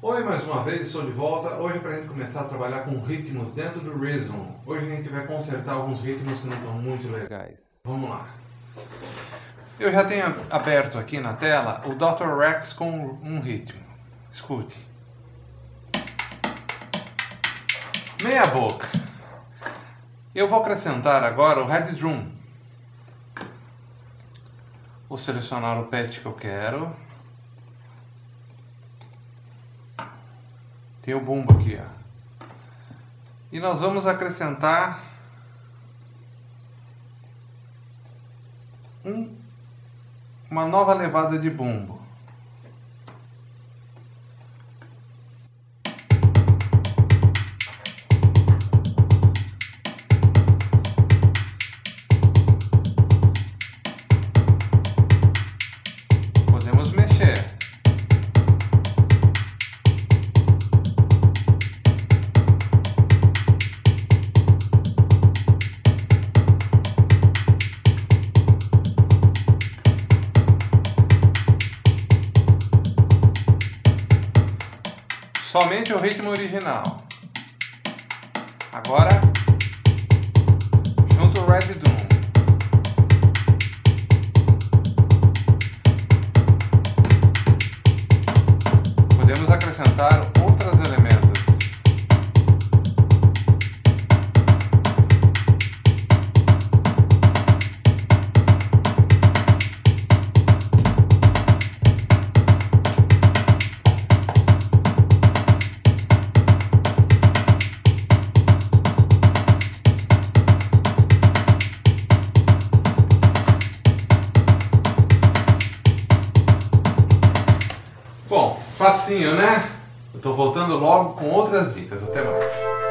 Oi, mais uma vez, estou de volta. Hoje para a gente começar a trabalhar com ritmos dentro do Reason. Hoje a gente vai consertar alguns ritmos que não estão muito legais. Vamos lá. Eu já tenho aberto aqui na tela o Dr. Rex com um ritmo. Escute. Meia boca. Eu vou acrescentar agora o Head Drum. Vou selecionar o pet que eu quero. Tem o bumbo aqui, ó. E nós vamos acrescentar um, uma nova levada de bumbo. Somente o ritmo original. Agora, junto o Red Doom. Podemos acrescentar Bom, facinho, né? Eu tô voltando logo com outras dicas. Até mais.